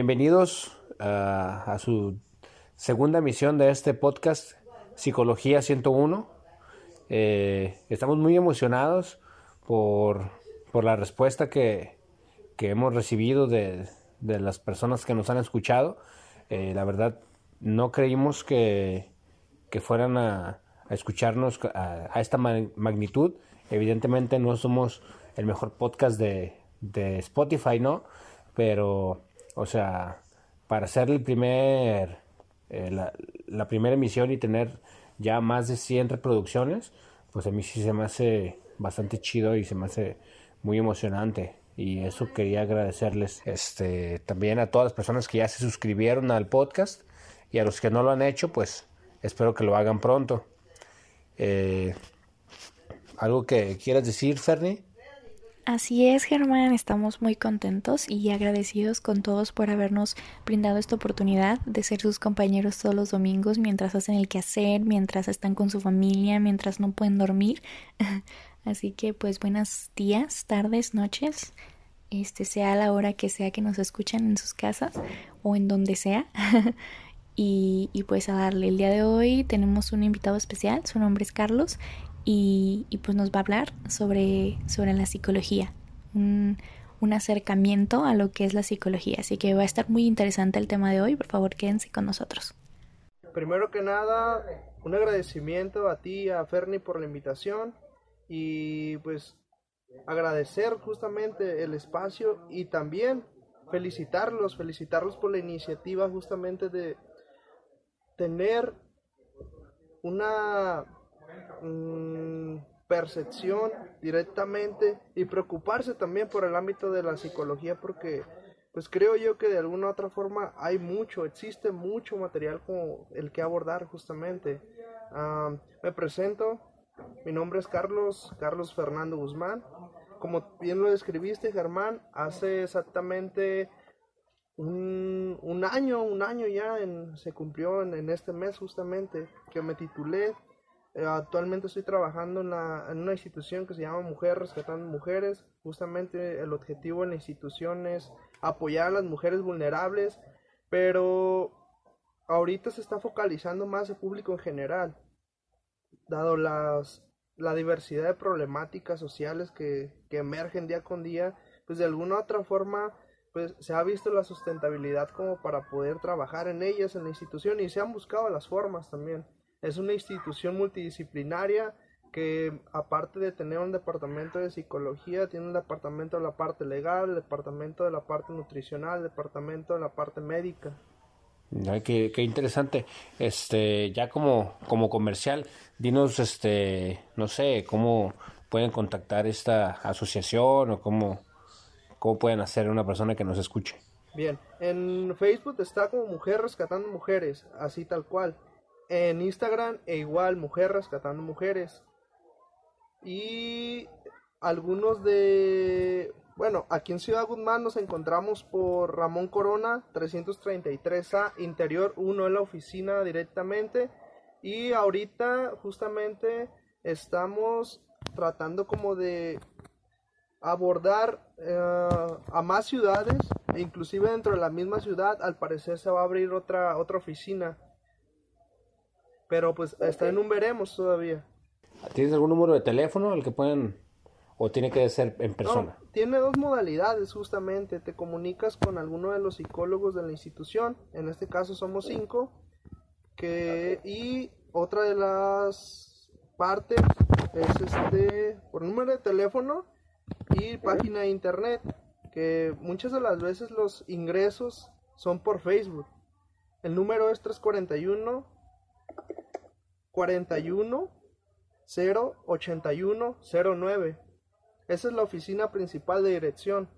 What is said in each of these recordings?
bienvenidos a, su segunda emisión de este podcast Psicología 101. Eh, estamos muy emocionados por, la respuesta que, hemos recibido de, las personas que nos han escuchado. Eh, la verdad, no creímos que, fueran a, escucharnos a, esta magnitud. Evidentemente no somos el mejor podcast de, de Spotify, ¿no? Pero, o sea, para hacer el primer, eh, la, primera emisión y tener ya más de 100 reproducciones, pues a mí sí se me hace bastante chido y se me hace muy emocionante. Y eso quería agradecerles este, también a todas las personas que ya se suscribieron al podcast y a los que no lo han hecho, pues espero que lo hagan pronto. Eh, ¿Algo que quieras decir, Fernie? Así es, Germán, estamos muy contentos y agradecidos con todos por habernos brindado esta oportunidad de ser sus compañeros todos los domingos mientras hacen el quehacer, mientras están con su familia, mientras no pueden dormir. Así que pues buenos días, tardes, noches, este sea la hora que sea que nos escuchen en sus casas o en donde sea. y, y pues a darle, el día de hoy tenemos un invitado especial, su nombre es Carlos y, pues nos va a hablar sobre, sobre la psicología, un, un, acercamiento a lo que es la psicología. Así que va a estar muy interesante el tema de hoy, por favor quédense con nosotros. Primero que nada, un agradecimiento a ti, a Ferni por la invitación y pues agradecer justamente el espacio y también felicitarlos, felicitarlos por la iniciativa justamente de tener una Mm, percepción directamente y preocuparse también por el ámbito de la psicología porque pues creo yo que de alguna u otra forma hay mucho, existe mucho material como el que abordar justamente. me presento, mi nombre es Carlos, Carlos Fernando Guzmán. Como bien lo describiste, Germán, hace exactamente un, año, un año ya en, se cumplió en, este mes justamente que me titulé actualmente estoy trabajando en, una institución que se llama Mujeres Rescatando Mujeres. Justamente el objetivo de la institución es apoyar a las mujeres vulnerables, pero ahorita se está focalizando más el público en general, dado las, la diversidad de problemáticas sociales que, que emergen día con día, pues de alguna u otra forma pues se ha visto la sustentabilidad como para poder trabajar en ellas en la institución y se han buscado las formas también. Es una institución multidisciplinaria que aparte de tener un departamento de psicología, tiene un departamento de la parte legal, el departamento de la parte nutricional, el departamento de la parte médica. Ay, qué, qué, interesante. Este, ya como, como comercial, dinos, este, no sé, cómo pueden contactar esta asociación o cómo, cómo pueden hacer una persona que nos escuche. Bien, en Facebook está como Mujer Rescatando Mujeres, así tal cual en Instagram e igual Mujer Rescatando Mujeres. Y algunos de... Bueno, aquí en Ciudad Guzmán nos encontramos por Ramón Corona 333A, interior 1 en la oficina directamente. Y ahorita justamente estamos tratando como de abordar eh, a más ciudades e inclusive dentro de la misma ciudad al parecer se va a abrir otra otra oficina pero pues está en un veremos todavía. ¿Tienes algún número de teléfono al que pueden o tiene que ser en persona? tiene dos modalidades justamente. Te comunicas con alguno de los psicólogos de la institución. En este caso somos cinco. Que, y otra de las partes es este por número de teléfono y página de internet. Que muchas de las veces los ingresos son por Facebook. El número es 341 41 0 81 09. Esa es la oficina principal de dirección.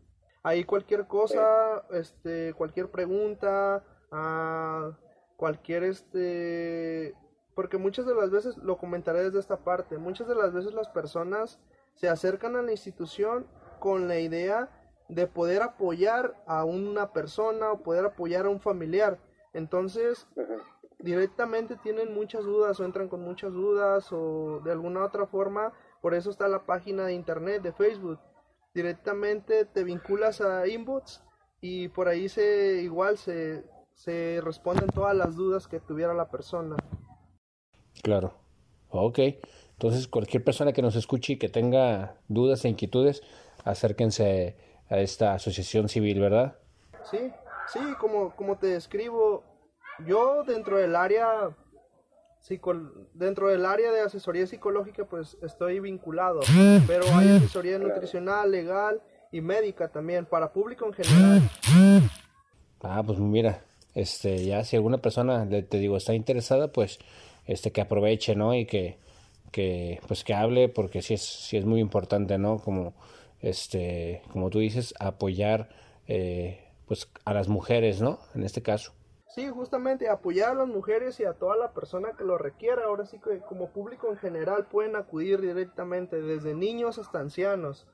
Ahí cualquier cosa, este, cualquier pregunta, ah, cualquier este, porque muchas de las veces lo comentaré desde esta parte. Muchas de las veces las personas se acercan a la institución con la idea de poder apoyar a una persona o poder apoyar a un familiar. Entonces, directamente tienen muchas dudas o entran con muchas dudas o de alguna otra forma, por eso está la página de internet de Facebook. Directamente te vinculas a inbox y por ahí se igual se, se responden todas las dudas que tuviera la persona. Claro. Ok. Entonces, cualquier persona que nos escuche y que tenga dudas e inquietudes, acérquense a esta asociación civil, ¿verdad? Sí, sí, como, como te describo, yo dentro del área dentro del área de asesoría psicológica pues estoy vinculado, pero hay asesoría nutricional, legal y médica también para público en general. Ah, pues mira, este ya si alguna persona te digo está interesada, pues este que aproveche, ¿no? Y que que pues que hable porque sí es sí es muy importante, ¿no? Como este como tú dices apoyar eh, pues a las mujeres, ¿no? En este caso. Sí, justamente apoyar a las mujeres y a toda la persona que lo requiera. Ahora sí que como público en general pueden acudir directamente, desde niños hasta ancianos.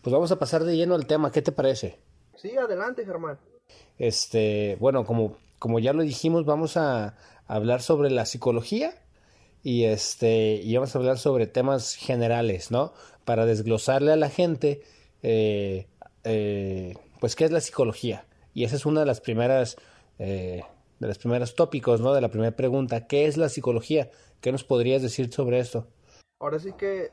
Pues vamos a pasar de lleno al tema, ¿qué te parece? Sí, adelante, Germán. Este, bueno, como, como ya lo dijimos, vamos a hablar sobre la psicología y este, y vamos a hablar sobre temas generales, ¿no? Para desglosarle a la gente, eh, eh, pues, ¿qué es la psicología? Y esa es una de las primeras eh, de los primeros tópicos, ¿no? De la primera pregunta, ¿qué es la psicología? ¿Qué nos podrías decir sobre esto? Ahora sí que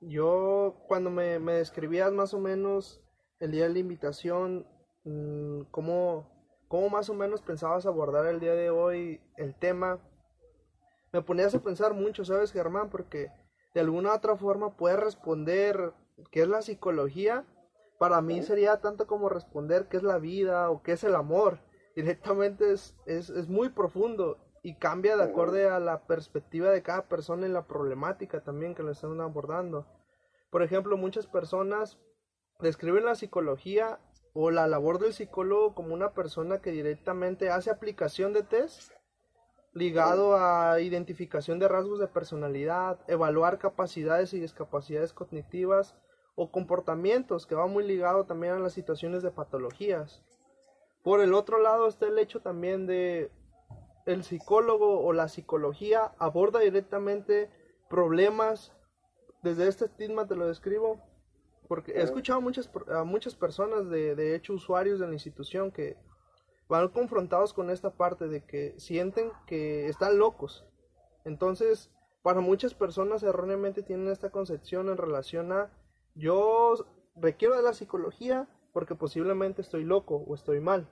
yo cuando me, describías más o menos el día de la invitación, mm, ¿cómo, ¿cómo más o menos pensabas abordar el día de hoy el tema? Me ponías a pensar mucho, ¿sabes, Germán? Porque de alguna u otra forma puedes responder qué es la psicología. Para mí sería tanto como responder qué es la vida o qué es el amor directamente es, es, es muy profundo y cambia de acorde a la perspectiva de cada persona en la problemática también que le están abordando. Por ejemplo, muchas personas describen la psicología o la labor del psicólogo como una persona que directamente hace aplicación de test ligado a identificación de rasgos de personalidad, evaluar capacidades y discapacidades cognitivas o comportamientos que va muy ligado también a las situaciones de patologías. Por el otro lado está el hecho también de el psicólogo o la psicología aborda directamente problemas desde este estigma te lo describo porque he escuchado muchas a muchas personas de, de hecho usuarios de la institución que van confrontados con esta parte de que sienten que están locos. Entonces para muchas personas erróneamente tienen esta concepción en relación a yo requiero de la psicología porque posiblemente estoy loco o estoy mal.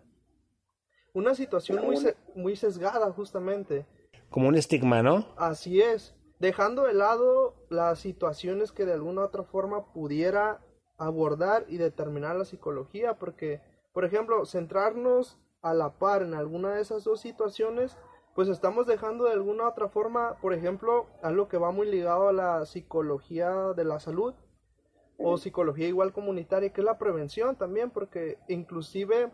Una situación muy, muy sesgada justamente. Como un estigma, ¿no? Así es, dejando de lado las situaciones que de alguna u otra forma pudiera abordar y determinar la psicología, porque, por ejemplo, centrarnos a la par en alguna de esas dos situaciones, pues estamos dejando de alguna u otra forma, por ejemplo, algo que va muy ligado a la psicología de la salud, o psicología igual comunitaria, que es la prevención también, porque inclusive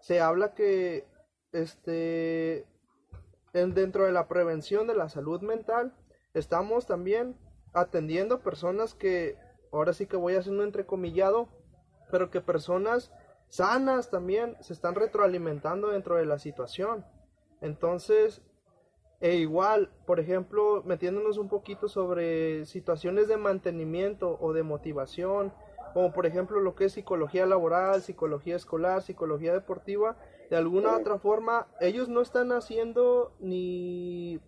se habla que este dentro de la prevención de la salud mental estamos también atendiendo personas que ahora sí que voy haciendo entrecomillado, pero que personas sanas también se están retroalimentando dentro de la situación. Entonces, e igual, por ejemplo, metiéndonos un poquito sobre situaciones de mantenimiento o de motivación, como por ejemplo lo que es psicología laboral, psicología escolar, psicología deportiva, de alguna otra forma, ellos no están haciendo ni,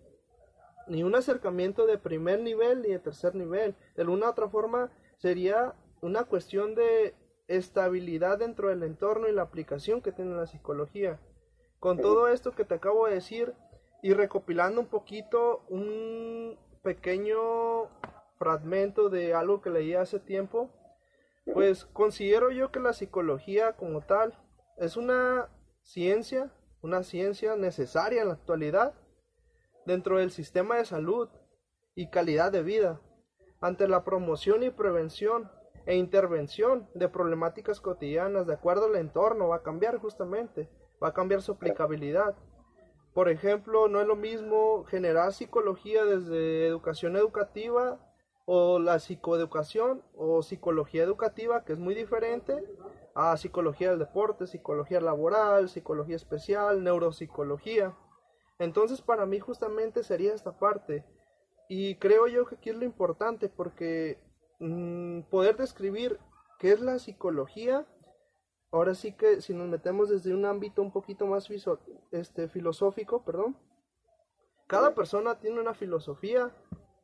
ni un acercamiento de primer nivel ni de tercer nivel. De alguna otra forma, sería una cuestión de estabilidad dentro del entorno y la aplicación que tiene la psicología. Con todo esto que te acabo de decir, y recopilando un poquito un pequeño fragmento de algo que leí hace tiempo, pues considero yo que la psicología como tal es una ciencia, una ciencia necesaria en la actualidad dentro del sistema de salud y calidad de vida, ante la promoción y prevención e intervención de problemáticas cotidianas de acuerdo al entorno, va a cambiar justamente, va a cambiar su aplicabilidad. Por ejemplo, no es lo mismo generar psicología desde educación educativa o la psicoeducación o psicología educativa, que es muy diferente, a psicología del deporte, psicología laboral, psicología especial, neuropsicología. Entonces para mí justamente sería esta parte. Y creo yo que aquí es lo importante porque mm, poder describir qué es la psicología ahora sí que si nos metemos desde un ámbito un poquito más este, filosófico, perdón, cada persona tiene una filosofía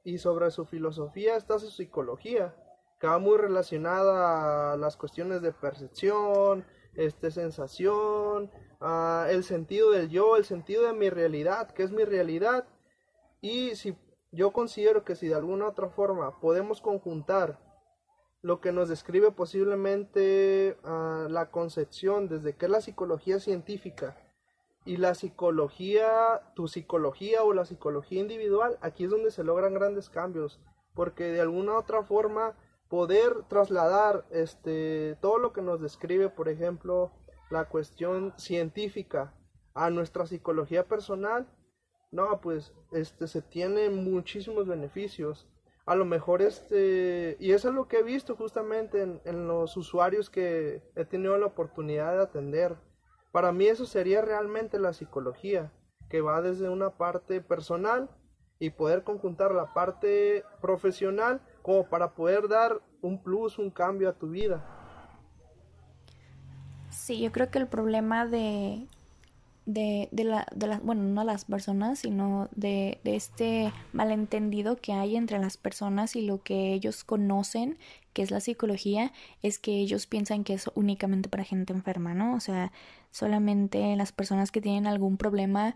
y sobre su filosofía está su psicología, que va muy relacionada a las cuestiones de percepción, este, sensación, el sentido del yo, el sentido de mi realidad, que es mi realidad. Y si yo considero que si de alguna otra forma podemos conjuntar lo que nos describe posiblemente ah, la concepción desde que la psicología científica y la psicología, tu psicología o la psicología individual, aquí es donde se logran grandes cambios, porque de alguna otra forma poder trasladar este todo lo que nos describe, por ejemplo, la cuestión científica a nuestra psicología personal, no, pues este se tiene muchísimos beneficios. A lo mejor este, y eso es lo que he visto justamente en, en los usuarios que he tenido la oportunidad de atender. Para mí eso sería realmente la psicología, que va desde una parte personal y poder conjuntar la parte profesional como para poder dar un plus, un cambio a tu vida. Sí, yo creo que el problema de, de, de, la, de las, bueno, no las personas, sino de, de este malentendido que hay entre las personas y lo que ellos conocen, que es la psicología, es que ellos piensan que es únicamente para gente enferma, ¿no? O sea, solamente las personas que tienen algún problema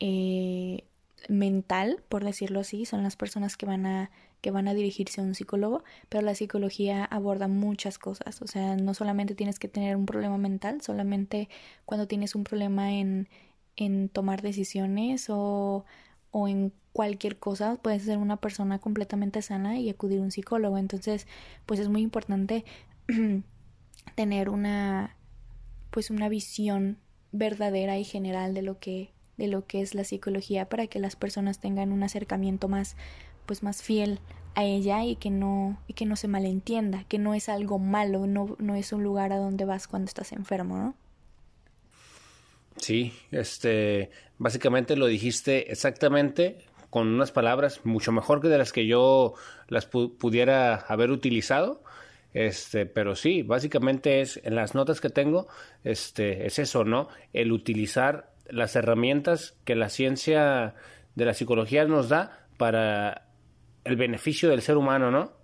eh, mental, por decirlo así, son las personas que van a que van a dirigirse a un psicólogo, pero la psicología aborda muchas cosas, o sea, no solamente tienes que tener un problema mental, solamente cuando tienes un problema en, en tomar decisiones o, o en cualquier cosa, puedes ser una persona completamente sana y acudir a un psicólogo, entonces, pues es muy importante tener una pues una visión verdadera y general de lo que de lo que es la psicología para que las personas tengan un acercamiento más pues más fiel a ella y que no y que no se malentienda, que no es algo malo, no, no es un lugar a donde vas cuando estás enfermo, ¿no? Sí, este, básicamente lo dijiste exactamente con unas palabras mucho mejor que de las que yo las pudiera haber utilizado. Este, pero sí, básicamente es en las notas que tengo, este, es eso, ¿no? El utilizar las herramientas que la ciencia de la psicología nos da para el beneficio del ser humano, ¿no?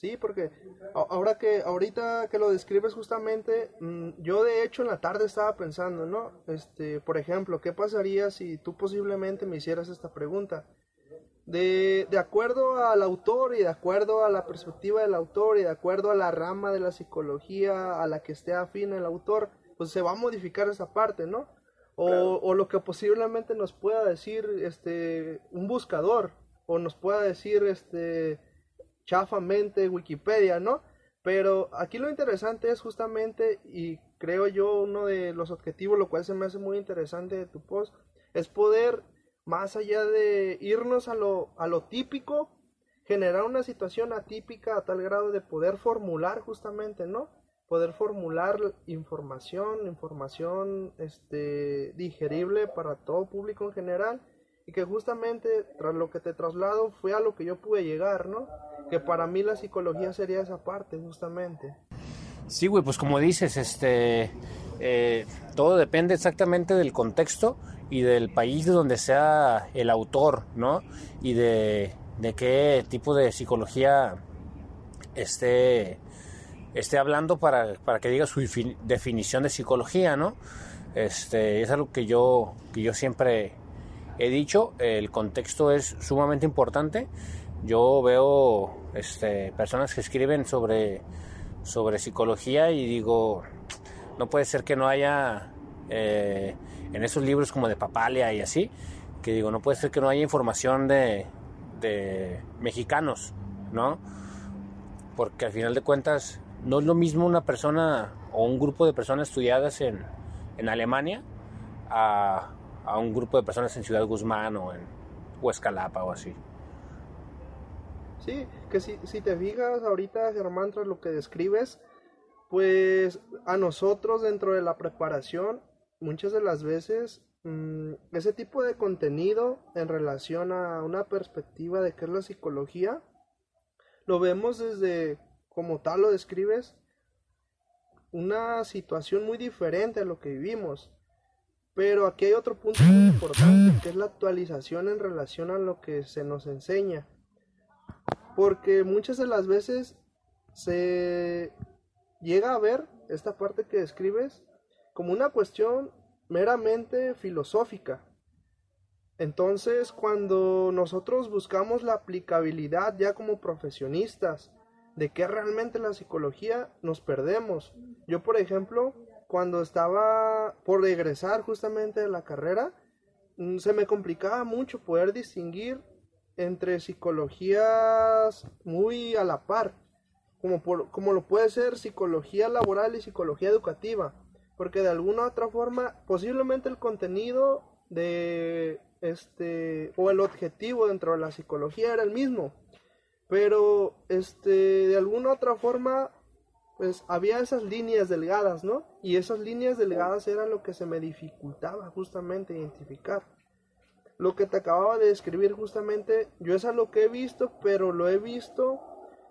Sí, porque ahora que ahorita que lo describes justamente, mm, yo de hecho en la tarde estaba pensando, ¿no? Este, por ejemplo, ¿qué pasaría si tú posiblemente me hicieras esta pregunta? De, de acuerdo al autor y de acuerdo a la perspectiva del autor y de acuerdo a la rama de la psicología a la que esté afín el autor, pues se va a modificar esa parte, ¿no? O, o lo que posiblemente nos pueda decir este un buscador, o nos pueda decir este chafamente Wikipedia, ¿no? Pero aquí lo interesante es justamente, y creo yo uno de los objetivos, lo cual se me hace muy interesante de tu post, es poder, más allá de irnos a lo, a lo típico, generar una situación atípica a tal grado de poder formular justamente, ¿no? Poder formular información, información este, digerible para todo público en general y que justamente tras lo que te traslado fue a lo que yo pude llegar, ¿no? Que para mí la psicología sería esa parte, justamente. Sí, güey, pues como dices, este, eh, todo depende exactamente del contexto y del país de donde sea el autor, ¿no? Y de, de qué tipo de psicología esté, esté hablando para, para que diga su definición de psicología, ¿no? Este, es algo que yo, que yo siempre he dicho, el contexto es sumamente importante. Yo veo este, personas que escriben sobre, sobre psicología y digo, no puede ser que no haya eh, en esos libros como de Papalia y así, que digo, no puede ser que no haya información de, de mexicanos, ¿no? Porque al final de cuentas no es lo mismo una persona o un grupo de personas estudiadas en, en Alemania a a un grupo de personas en Ciudad Guzmán o en Huescalapa o así. Sí, que si, si te fijas ahorita, Germán, tras lo que describes, pues a nosotros dentro de la preparación, muchas de las veces, mm, ese tipo de contenido en relación a una perspectiva de qué es la psicología, lo vemos desde, como tal lo describes, una situación muy diferente a lo que vivimos. Pero aquí hay otro punto muy importante, que es la actualización en relación a lo que se nos enseña. Porque muchas de las veces se llega a ver esta parte que describes como una cuestión meramente filosófica. Entonces, cuando nosotros buscamos la aplicabilidad ya como profesionistas de qué realmente la psicología, nos perdemos. Yo, por ejemplo, cuando estaba por regresar justamente de la carrera, mm, se me complicaba mucho poder distinguir entre psicologías muy a la par, como, como lo puede ser psicología laboral y psicología educativa, porque de alguna u otra forma posiblemente el contenido de este o el objetivo dentro de la psicología era el mismo, pero este de alguna u otra forma pues había esas líneas delgadas, ¿no? Y esas líneas delgadas era lo que se me dificultaba justamente identificar. Lo que te acababa de describir justamente, yo es algo que he visto, pero lo he visto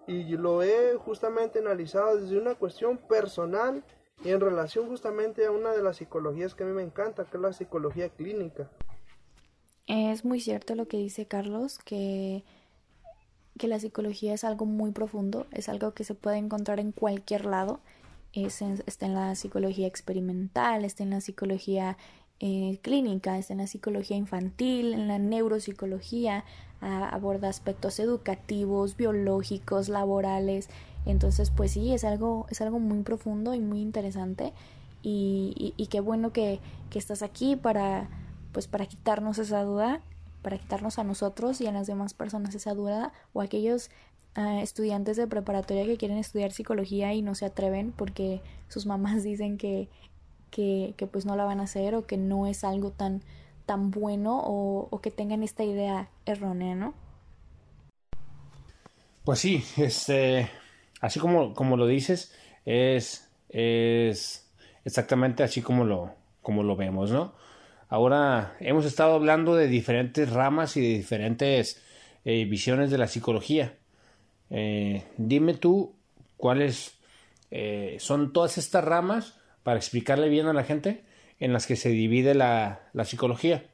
y lo he justamente analizado desde una cuestión personal y en relación justamente a una de las psicologías que a mí me encanta, que es la psicología clínica. Es muy cierto lo que dice Carlos, que que la psicología es algo muy profundo, es algo que se puede encontrar en cualquier lado. está en la psicología experimental, está en la psicología eh, clínica, está en la psicología infantil, en la neuropsicología, aborda aspectos educativos, biológicos, laborales. Entonces, pues sí, es algo, es algo muy profundo y muy interesante. Y, y, qué bueno que, que estás aquí para, pues, para quitarnos esa duda para quitarnos a nosotros y a las demás personas esa duda o aquellos ah, estudiantes de preparatoria que quieren estudiar psicología y no se atreven porque sus mamás dicen que, que, pues no la van a hacer o que no es algo tan, tan bueno o, o que tengan esta idea errónea, ¿no? Pues sí, este, así como, como lo dices, es, es exactamente así como lo, como lo vemos, ¿no? Ahora hemos estado hablando de diferentes ramas y de diferentes eh, visiones de la psicología. Eh, dime tú cuáles eh, son todas estas ramas para explicarle bien a la gente en las que se divide la, la psicología.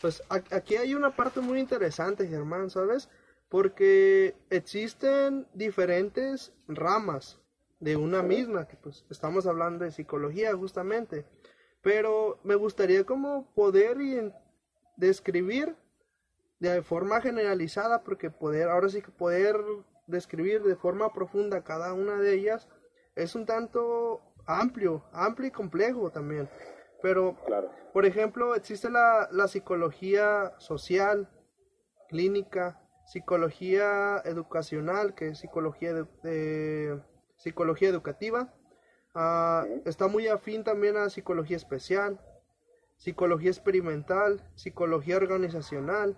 Pues aquí hay una parte muy interesante, Germán, ¿sabes? Porque existen diferentes ramas de una misma, que pues estamos hablando de psicología justamente. Pero me gustaría como poder describir de forma generalizada, porque poder, ahora sí que poder describir de forma profunda cada una de ellas es un tanto amplio, amplio y complejo también. Pero, por ejemplo, existe la, la psicología social, clínica, psicología educacional, que es psicología, de psicología educativa, Ah, está muy afín también a psicología especial, psicología experimental, psicología organizacional,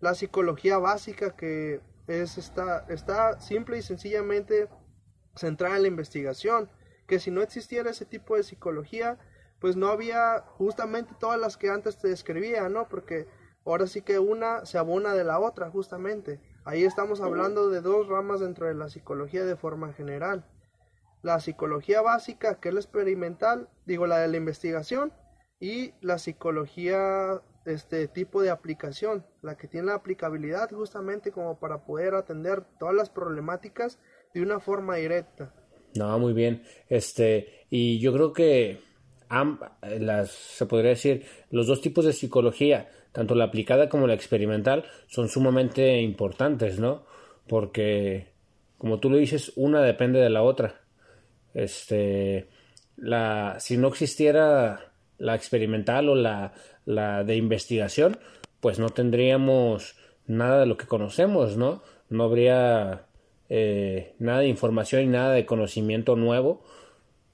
la psicología básica que es está, está simple y sencillamente centrada en la investigación, que si no existiera ese tipo de psicología, pues no había justamente todas las que antes te describía, ¿no? Porque ahora sí que una se abona de la otra, justamente. Ahí estamos hablando de dos ramas dentro de la psicología de forma general la psicología básica, que es la experimental, digo la de la investigación, y la psicología este tipo de aplicación, la que tiene la aplicabilidad justamente como para poder atender todas las problemáticas de una forma directa. No, muy bien. Este, y yo creo que las se podría decir los dos tipos de psicología, tanto la aplicada como la experimental, son sumamente importantes, ¿no? Porque como tú lo dices, una depende de la otra. Este, la, si no existiera la experimental o la, la de investigación, pues no tendríamos nada de lo que conocemos, ¿no? No habría eh, nada de información y nada de conocimiento nuevo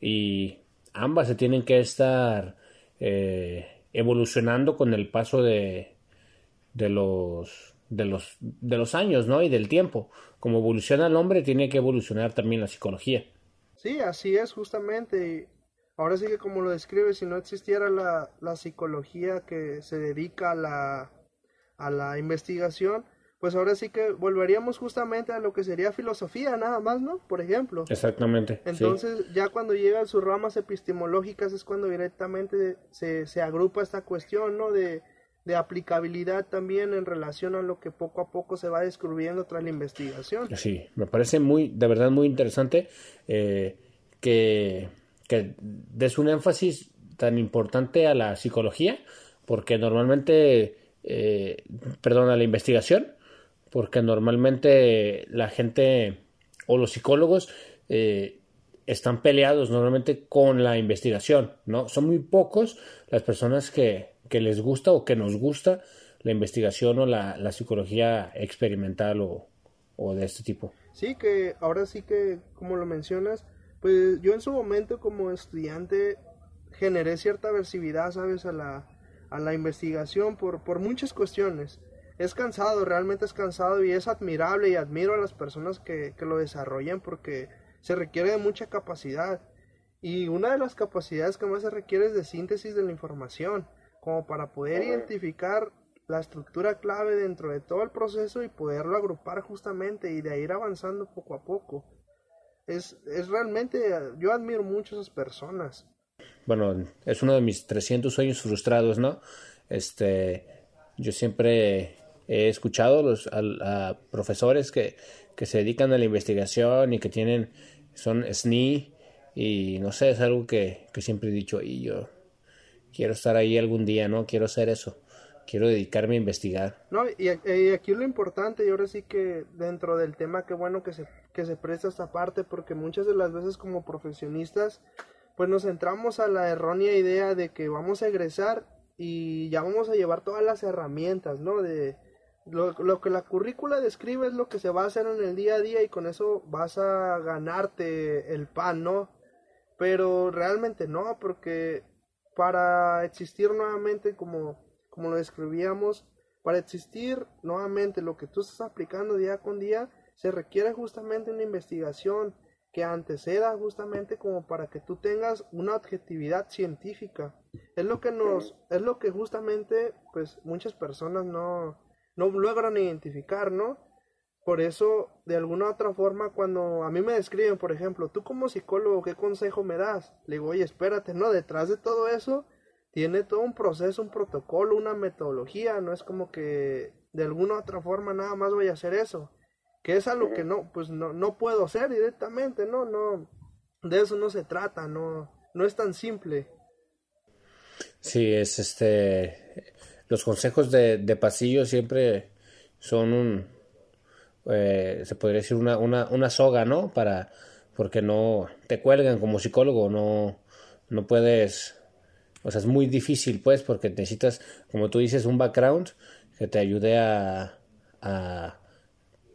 y ambas se tienen que estar eh, evolucionando con el paso de, de los de los de los años, ¿no? y del tiempo. Como evoluciona el hombre, tiene que evolucionar también la psicología. Sí, así es justamente. Ahora sí que como lo describe, si no existiera la, la psicología que se dedica a la, a la investigación, pues ahora sí que volveríamos justamente a lo que sería filosofía nada más, ¿no? Por ejemplo. Exactamente. Entonces, ya cuando llega a sus ramas epistemológicas es cuando directamente se, se agrupa esta cuestión, ¿no? De, de aplicabilidad también en relación a lo que poco a poco se va descubriendo tras la investigación. Sí, me parece muy, de verdad muy interesante eh, que, que des un énfasis tan importante a la psicología, porque normalmente, eh, perdón, a la investigación, porque normalmente la gente o los psicólogos eh, están peleados normalmente con la investigación, ¿no? Son muy pocos las personas que, que les gusta o que nos gusta la investigación o la, psicología experimental o, o, de este tipo. Sí, que ahora sí que, como lo mencionas, pues yo en su momento como estudiante generé cierta aversividad, ¿sabes?, a la, a la investigación por, por muchas cuestiones es cansado, realmente es cansado y es admirable y admiro a las personas que, que, lo desarrollan porque se requiere de mucha capacidad. Y una de las capacidades que más se requiere es de síntesis de la información, como para poder identificar la estructura clave dentro de todo el proceso y poderlo agrupar justamente y de ir avanzando poco a poco. Es, es realmente, yo admiro mucho a esas personas. Bueno, es uno de mis 300 sueños frustrados, ¿no? Este, yo siempre he escuchado los, a, profesores que, que, se dedican a la investigación y que tienen, son SNI y no sé, es algo que, que siempre he dicho y yo quiero estar ahí algún día, ¿no? Quiero hacer eso, quiero dedicarme a investigar. No, y, y aquí lo importante, y ahora sí que dentro del tema, qué bueno que se, que se presta esta parte, porque muchas de las veces como profesionistas, pues nos centramos a la errónea idea de que vamos a egresar y ya vamos a llevar todas las herramientas, ¿no? De, lo, que la currícula describe es lo que se va a hacer en el día a día y con eso vas a ganarte el pan, ¿no? Pero realmente no, porque para existir nuevamente como, como lo describíamos, para existir nuevamente lo que tú estás aplicando día con día, se requiere justamente una investigación que anteceda justamente como para que tú tengas una objetividad científica. Es lo que nos, es lo que justamente pues muchas personas no, no logran identificar, ¿no? Por eso, de alguna u otra forma, cuando a mí me describen, por ejemplo, tú como psicólogo, ¿qué consejo me das? Le digo, oye, espérate, no, detrás de todo eso tiene todo un proceso, un protocolo, una metodología, no es como que de alguna u otra forma nada más voy a hacer eso. Que es algo que no, pues no, no puedo hacer directamente, no, no, de eso no se trata, no, no es tan simple. Sí, es este, los consejos de, de pasillo siempre son un, eh, se podría decir una, una, una soga, ¿no? Para, porque no te cuelgan como psicólogo, no, no puedes, o sea, es muy difícil, pues, porque necesitas, como tú dices, un background que te ayude a, a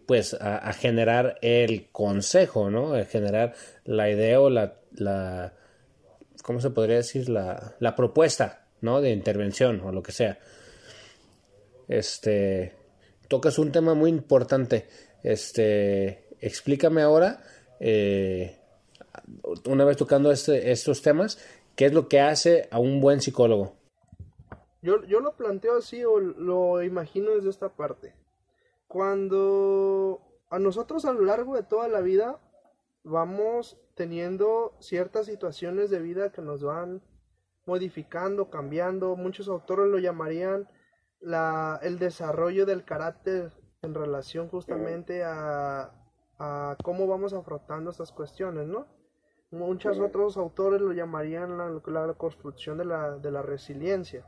pues, a, generar el consejo, ¿no? A generar la idea o la, la ¿cómo se podría decir? La, la propuesta, ¿no? De intervención o lo que sea. Este, tocas un tema muy importante. Este, explícame ahora, eh, una vez tocando este, estos temas, ¿qué es lo que hace a un buen psicólogo? Yo, yo lo planteo así o lo imagino desde esta parte. Cuando a nosotros a lo largo de toda la vida vamos teniendo ciertas situaciones de vida que nos van modificando, cambiando, muchos autores lo llamarían la, el desarrollo del carácter en relación justamente a, a cómo vamos afrontando estas cuestiones, ¿no? Muchos otros autores lo llamarían la, la, construcción de la, de la resiliencia,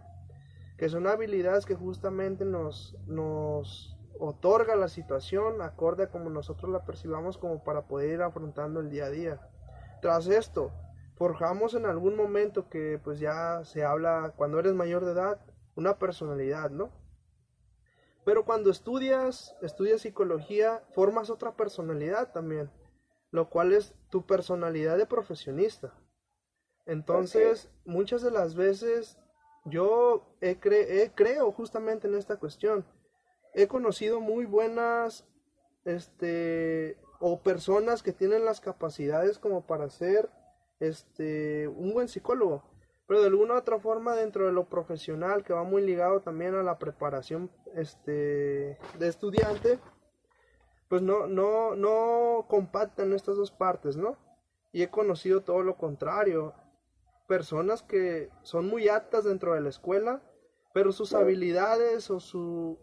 que son habilidades que justamente nos, nos otorga la situación acorde a como nosotros la percibamos como para poder ir afrontando el día a día. Tras esto, forjamos en algún momento que pues ya se habla cuando eres mayor de edad, una personalidad, ¿no? Pero cuando estudias, estudias psicología, formas otra personalidad también, lo cual es tu personalidad de profesionista. Entonces, muchas de las veces yo he creo justamente en esta cuestión. He conocido muy buenas, este, o personas que tienen las capacidades como para ser, este, un buen psicólogo pero de alguna u otra forma dentro de lo profesional que va muy ligado también a la preparación este de estudiante pues no no no compactan estas dos partes no y he conocido todo lo contrario. Personas que son muy aptas dentro de la escuela pero sus habilidades o su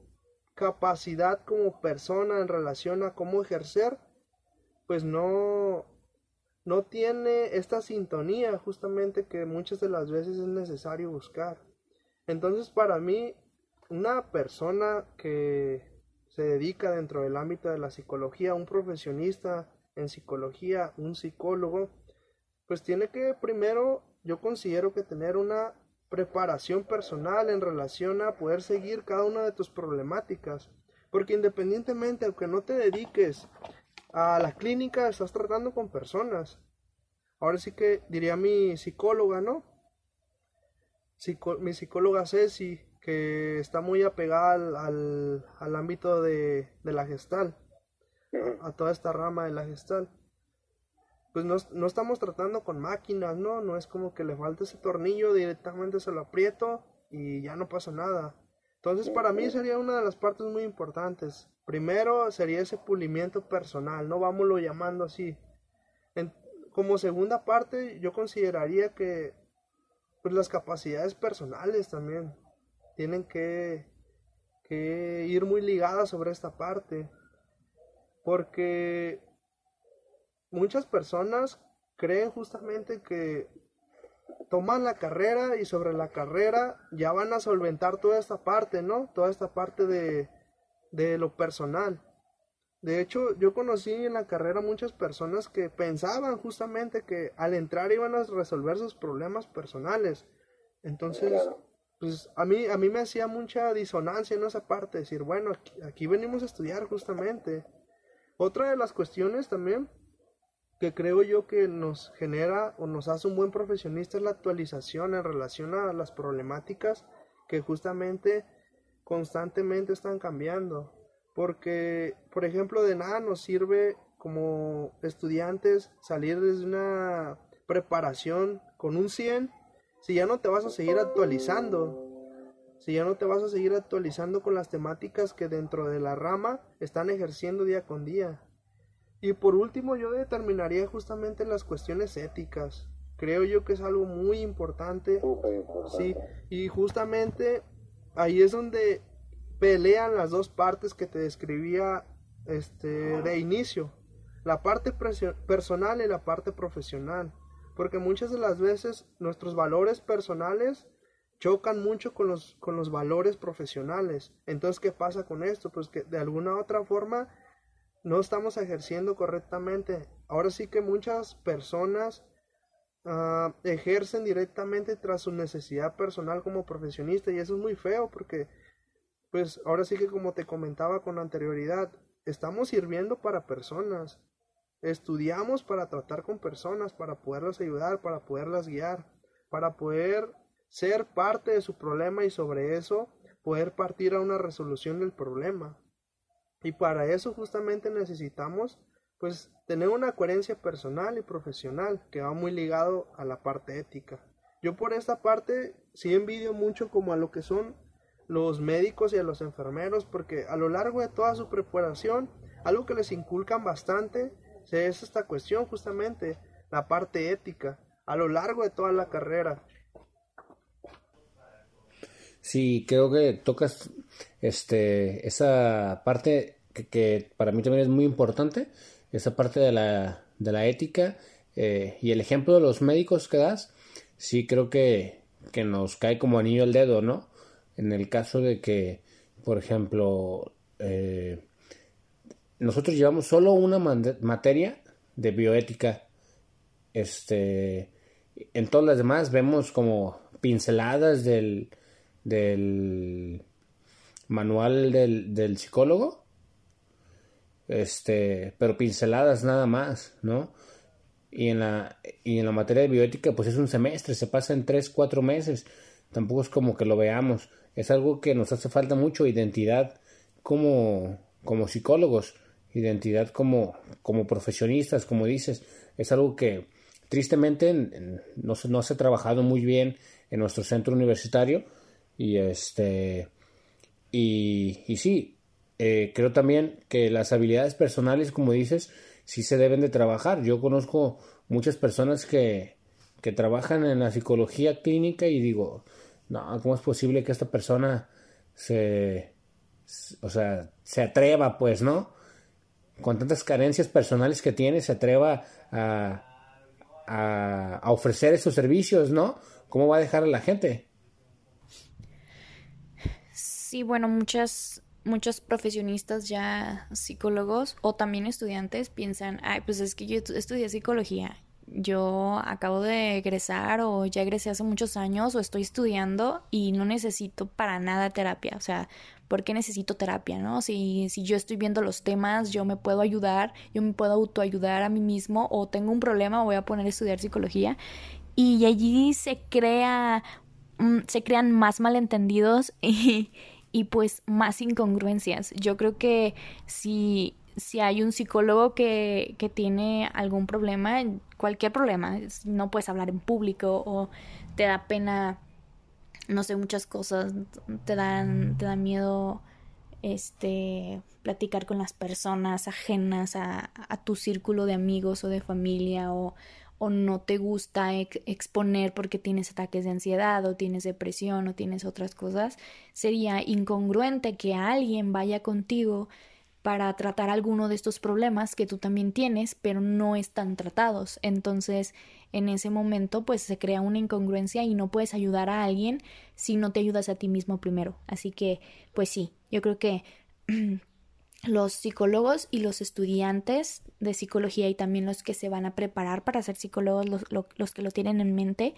capacidad como persona en relación a cómo ejercer pues no no tiene esta sintonía justamente que muchas de las veces es necesario buscar. Entonces para mí, una persona que se dedica dentro del ámbito de la psicología, un profesionista en psicología, un psicólogo, pues tiene que primero, yo considero que tener una preparación personal en relación a poder seguir cada una de tus problemáticas. Porque independientemente, aunque no te dediques a la clínica estás tratando con personas. Ahora sí que diría mi psicóloga, ¿no? mi psicóloga Ceci, que está muy apegada al, al, ámbito de, de, la gestal, a toda esta rama de la gestal. Pues no, no, estamos tratando con máquinas, ¿no? No es como que le falte ese tornillo, directamente se lo aprieto y ya no pasa nada. Entonces para mí sería una de las partes muy importantes. Primero sería ese pulimiento personal, no vámoslo llamando así. como segunda parte, yo consideraría que pues las capacidades personales también tienen que, que ir muy ligadas sobre esta parte. Porque muchas personas creen justamente que toman la carrera y sobre la carrera ya van a solventar toda esta parte, ¿no? Toda esta parte de, de lo personal. De hecho, yo conocí en la carrera muchas personas que pensaban justamente que al entrar iban a resolver sus problemas personales. Entonces, pues a mí, a mí me hacía mucha disonancia en esa parte, decir, bueno, aquí, venimos a estudiar justamente. Otra de las cuestiones también que creo yo que nos genera o nos hace un buen profesionista es la actualización en relación a las problemáticas que justamente constantemente están cambiando. Porque, por ejemplo, de nada nos sirve como estudiantes salir desde una preparación con un 100 si ya no te vas a seguir actualizando. Si ya no te vas a seguir actualizando con las temáticas que dentro de la rama están ejerciendo día con día. Y por último yo determinaría justamente las cuestiones éticas. Creo yo que es algo muy importante. importante. Sí, y justamente ahí es donde pelean las dos partes que te describía este de inicio, la parte personal y la parte profesional, porque muchas de las veces nuestros valores personales chocan mucho con los con los valores profesionales. Entonces, ¿qué pasa con esto? Pues que de alguna u otra forma no estamos ejerciendo correctamente. Ahora sí que muchas personas Ah, ejercen directamente tras su necesidad personal como profesionista y eso es muy feo porque pues ahora sí que como te comentaba con anterioridad estamos sirviendo para personas estudiamos para tratar con personas para poderlas ayudar para poderlas guiar para poder ser parte de su problema y sobre eso poder partir a una resolución del problema y para eso justamente necesitamos pues tener una coherencia personal y profesional que va muy ligado a la parte ética. Yo por esta parte sí envidio mucho como a lo que son los médicos y a los enfermeros porque a lo largo de toda su preparación algo que les inculcan bastante es esta cuestión justamente la parte ética a lo largo de toda la carrera. Sí, creo que tocas este esa parte que, para mí también es muy importante esa parte de la, de la ética eh, y el ejemplo de los médicos que das, sí creo que, que nos cae como anillo al dedo, ¿no? En el caso de que, por ejemplo, eh, nosotros llevamos solo una materia de bioética, este, en todas las demás vemos como pinceladas del, del manual del, del psicólogo este, pero pinceladas nada más, ¿no? Y en la, y en la materia de bioética, pues es un semestre, se pasa en tres, cuatro meses, tampoco es como que lo veamos, es algo que nos hace falta mucho, identidad como, como psicólogos, identidad como, como profesionistas, como dices, es algo que tristemente no, no se ha trabajado muy bien en nuestro centro universitario y este y, y sí, eh, creo también que las habilidades personales, como dices, sí se deben de trabajar. Yo conozco muchas personas que, que trabajan en la psicología clínica y digo, no, ¿cómo es posible que esta persona se, o sea, se atreva, pues, ¿no? Con tantas carencias personales que tiene, se atreva a, a, a ofrecer esos servicios, ¿no? ¿Cómo va a dejar a la gente? Sí, bueno, muchas, muchos profesionistas ya psicólogos o también estudiantes piensan, ay, pues es que yo estudié psicología, yo acabo de egresar o ya egresé hace muchos años o estoy estudiando y no necesito para nada terapia, o sea, ¿por qué necesito terapia, no? Si, si yo estoy viendo los temas, yo me puedo ayudar, yo me puedo autoayudar a mí mismo o tengo un problema, voy a poner a estudiar psicología y allí se crea, mm, se crean más malentendidos y y pues más incongruencias. Yo creo que si, si hay un psicólogo que, que tiene algún problema, cualquier problema, no puedes hablar en público o te da pena, no sé, muchas cosas, te dan, te da miedo este platicar con las personas ajenas a, a tu círculo de amigos o de familia o o no te gusta exponer porque tienes ataques de ansiedad o tienes depresión o tienes otras cosas, sería incongruente que alguien vaya contigo para tratar alguno de estos problemas que tú también tienes, pero no están tratados. Entonces, en ese momento, pues se crea una incongruencia y no puedes ayudar a alguien si no te ayudas a ti mismo primero. Así que, pues sí, yo creo que los psicólogos y los estudiantes de psicología y también los que se van a preparar para ser psicólogos, los, que lo tienen en mente,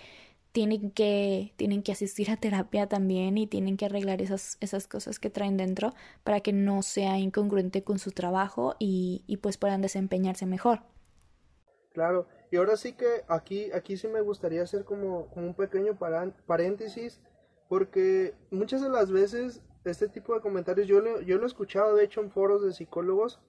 tienen que, tienen que asistir a terapia también y tienen que arreglar esas, esas cosas que traen dentro para que no sea incongruente con su trabajo y, y pues puedan desempeñarse mejor. Claro, y ahora sí que aquí, aquí sí me gustaría hacer como, como un pequeño paréntesis, porque muchas de las veces este tipo de comentarios yo lo, yo lo he escuchado de hecho en foros de psicólogos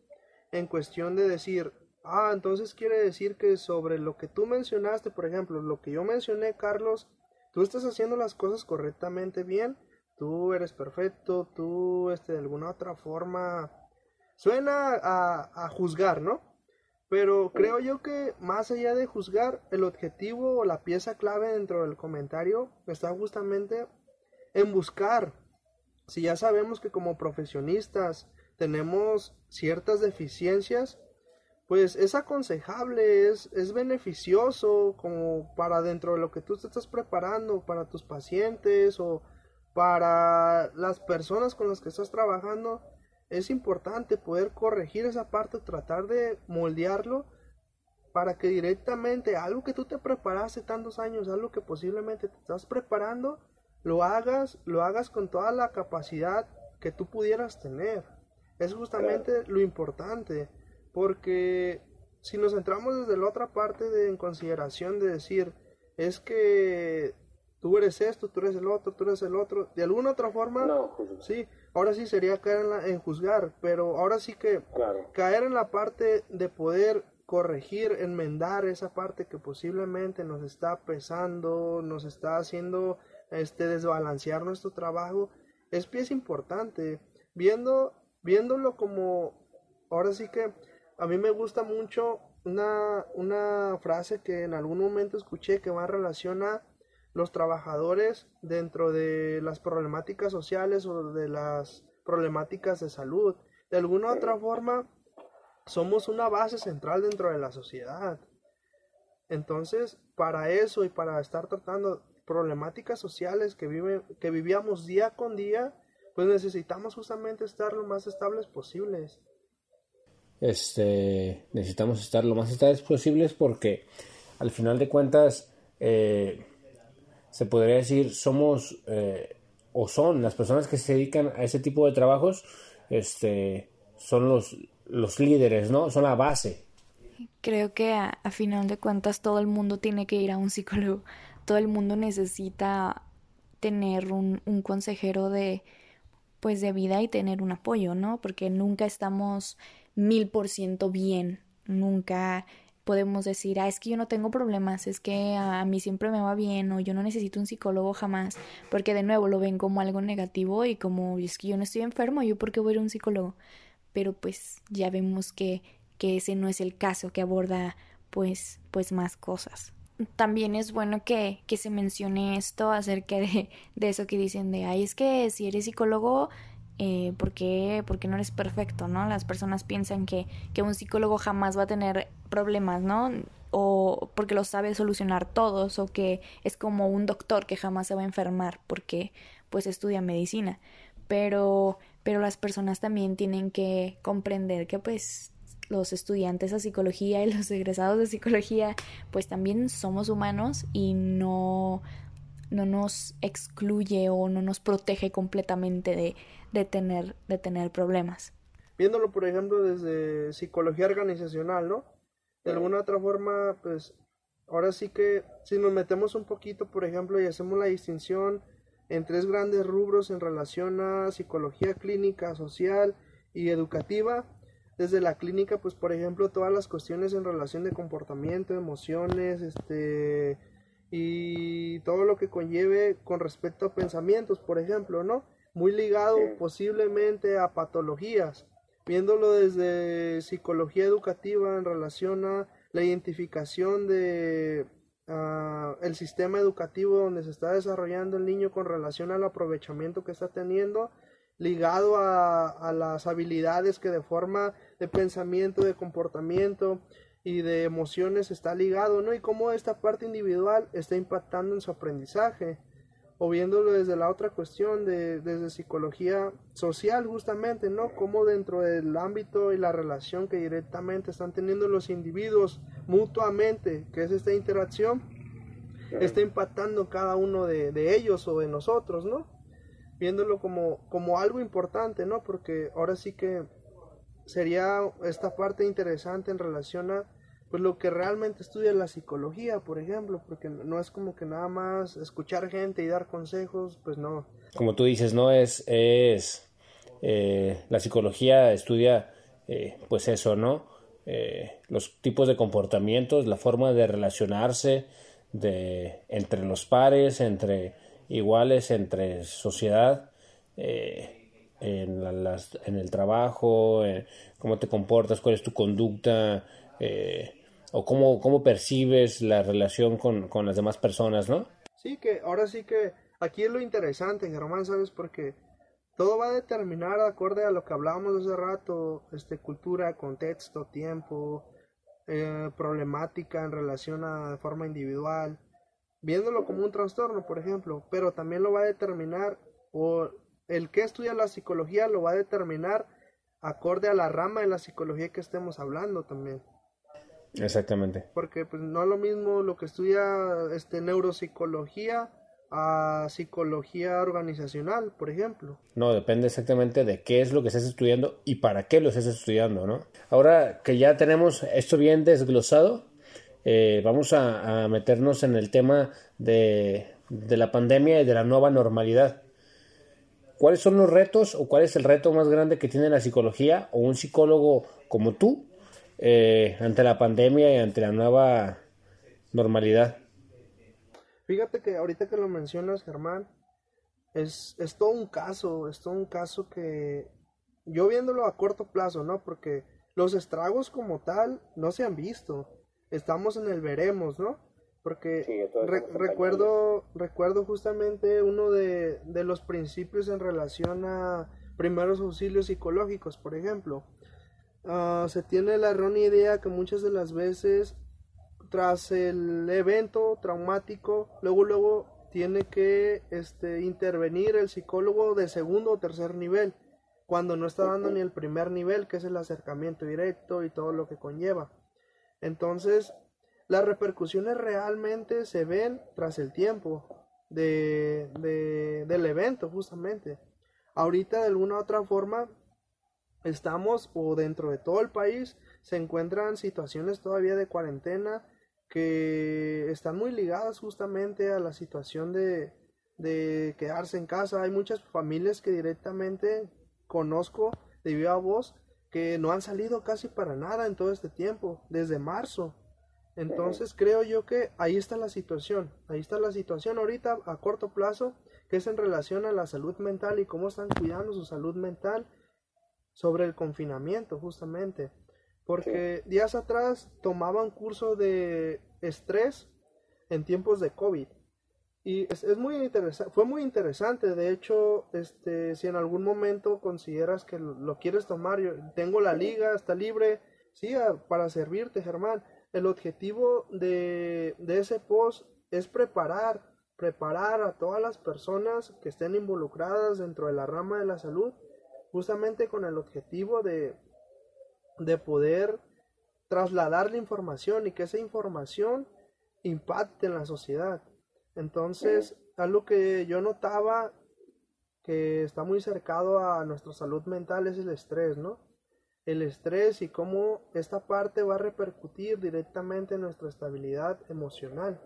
en cuestión de decir, ah, entonces quiere decir que sobre lo que tú mencionaste, por ejemplo, lo que yo mencioné, Carlos, tú estás haciendo las cosas correctamente bien, tú eres perfecto, tú, este, de alguna otra forma, suena a, a juzgar, ¿no? Pero creo yo que más allá de juzgar, el objetivo o la pieza clave dentro del comentario está justamente en buscar si ya sabemos que como profesionistas tenemos ciertas deficiencias, pues es aconsejable, es, es beneficioso como para dentro de lo que tú te estás preparando para tus pacientes o para las personas con las que estás trabajando, es importante poder corregir esa parte, tratar de moldearlo para que directamente algo que tú te preparaste tantos años, algo que posiblemente te estás preparando, lo hagas, lo hagas con toda la capacidad que tú pudieras tener. Es justamente lo importante, porque si nos centramos desde la otra parte de en consideración de decir, es que tú eres esto, tú eres el otro, tú eres el otro, de alguna otra forma, sí, ahora sí sería caer en, en, juzgar, pero ahora sí que caer en la parte de poder corregir, enmendar esa parte que posiblemente nos está pesando, nos está haciendo este, desbalancear nuestro trabajo, es pieza importante. Viendo, viéndolo como, ahora sí que a mí me gusta mucho una, una frase que en algún momento escuché que va en relación a los trabajadores dentro de las problemáticas sociales o de las problemáticas de salud. De alguna otra forma, somos una base central dentro de la sociedad. Entonces, para eso y para estar tratando problemáticas sociales que, vive, que vivíamos día con día, pues necesitamos justamente estar lo más estables posibles. Este, necesitamos estar lo más estables posibles porque al final de cuentas eh, se podría decir somos eh, o son las personas que se dedican a ese tipo de trabajos este son los los líderes no son la base. Creo que a, a final de cuentas todo el mundo tiene que ir a un psicólogo todo el mundo necesita tener un, consejero de pues de vida y tener un apoyo, ¿no? Porque nunca estamos mil por ciento bien, nunca podemos decir, ah, es que yo no tengo problemas, es que a mí siempre me va bien o yo no necesito un psicólogo jamás, porque de nuevo lo ven como algo negativo y como es que yo no estoy enfermo, yo por qué voy a ir a un psicólogo. Pero pues ya vemos que, que ese no es el caso, que aborda pues, pues más cosas. También es bueno que, que se mencione esto acerca de, de eso que dicen de, ay, es que si eres psicólogo, eh, ¿por, qué, no eres perfecto, ¿no? Las personas piensan que, que un psicólogo jamás va a tener problemas, ¿no? O porque lo sabe solucionar todos, o que es como un doctor que jamás se va a enfermar porque pues estudia medicina. Pero, pero las personas también tienen que comprender que pues los estudiantes de psicología y los egresados de psicología pues también somos humanos y no no nos excluye o no nos protege completamente de, de, tener, de tener problemas. Viéndolo, por ejemplo, desde psicología organizacional, ¿no? De alguna otra forma, pues ahora sí que si nos metemos un poquito, por ejemplo, y hacemos la distinción en tres grandes rubros en relación a psicología clínica, social y educativa, desde la clínica, pues por ejemplo, todas las cuestiones en relación de comportamiento, emociones, este y todo lo que conlleve con respecto a pensamientos, por ejemplo, ¿no? Muy ligado posiblemente a patologías, viéndolo desde psicología educativa en relación a la identificación de uh, el sistema educativo donde se está desarrollando el niño con relación al aprovechamiento que está teniendo, ligado a, a las habilidades que de forma de pensamiento, de comportamiento, y de emociones está ligado, ¿no? Y cómo esta parte individual está impactando en su aprendizaje. O viéndolo desde la otra cuestión, de, desde psicología social justamente, ¿no? Cómo dentro del ámbito y la relación que directamente están teniendo los individuos mutuamente, que es esta interacción, está impactando cada uno de, de, ellos o de nosotros, ¿no? Viéndolo como, como algo importante, ¿no? Porque ahora sí que sería esta parte interesante en relación a pues lo que realmente estudia la psicología, por ejemplo, porque no es como que nada más escuchar gente y dar consejos, pues no. Como tú dices, no es, es eh, la psicología estudia, eh, pues eso, ¿no? Eh, los tipos de comportamientos, la forma de relacionarse de, entre los pares, entre iguales, entre sociedad, en, las, en el trabajo, cómo te comportas, cuál es tu conducta, o cómo, cómo percibes la relación con, con, las demás personas, ¿no? Sí, que ahora sí que aquí es lo interesante, Germán, ¿sabes? Porque todo va a determinar acorde a lo que hablábamos hace rato, este, cultura, contexto, tiempo, eh, problemática en relación a de forma individual, viéndolo como un trastorno, por ejemplo, pero también lo va a determinar, o el que estudia la psicología lo va a determinar acorde a la rama de la psicología que estemos hablando también. Exactamente. Porque pues no es lo mismo lo que estudia este neuropsicología a psicología organizacional, por ejemplo. No, depende exactamente de qué es lo que estás estudiando y para qué lo estás estudiando, ¿no? Ahora que ya tenemos esto bien desglosado, eh, vamos a, meternos en el tema de, de la pandemia y de la nueva normalidad. ¿Cuáles son los retos o cuál es el reto más grande que tiene la psicología o un psicólogo como tú eh, ante la pandemia y ante la nueva normalidad. Fíjate que ahorita que lo mencionas, Germán, es, es todo un caso, es todo un caso que yo viéndolo a corto plazo, ¿no? Porque los estragos como tal no se han visto. Estamos en el veremos, ¿no? Porque recuerdo, recuerdo justamente uno de, de los principios en relación a primeros auxilios psicológicos, por ejemplo. Ah, se tiene la errónea idea que muchas de las veces tras el evento traumático, luego luego tiene que este, intervenir el psicólogo de segundo o tercer nivel, cuando no está dando ni el primer nivel, que es el acercamiento directo y todo lo que conlleva. Entonces, las repercusiones realmente se ven tras el tiempo de, de, del evento, justamente. Ahorita, de alguna u otra forma, estamos o dentro de todo el país se encuentran situaciones todavía de cuarentena que están muy ligadas justamente a la situación de, de quedarse en casa. Hay muchas familias que directamente conozco de viva voz que no han salido casi para nada en todo este tiempo, desde marzo. Entonces creo yo que ahí está la situación, ahí está la situación ahorita a corto plazo, que es en relación a la salud mental y cómo están cuidando su salud mental sobre el confinamiento justamente. Porque días atrás tomaban curso de estrés en tiempos de COVID. Y es, muy interesante, fue muy interesante. De hecho, este, si en algún momento consideras que lo, quieres tomar, yo tengo la liga, está libre, sí, para servirte, Germán. El objetivo de, ese post es preparar, preparar a todas las personas que estén involucradas dentro de la rama de la salud, justamente con el objetivo de, de poder trasladar la información y que esa información impacte en la sociedad. Entonces, algo que yo notaba que está muy cercado a nuestra salud mental es el estrés, ¿no? El estrés y cómo esta parte va a repercutir directamente en nuestra estabilidad emocional.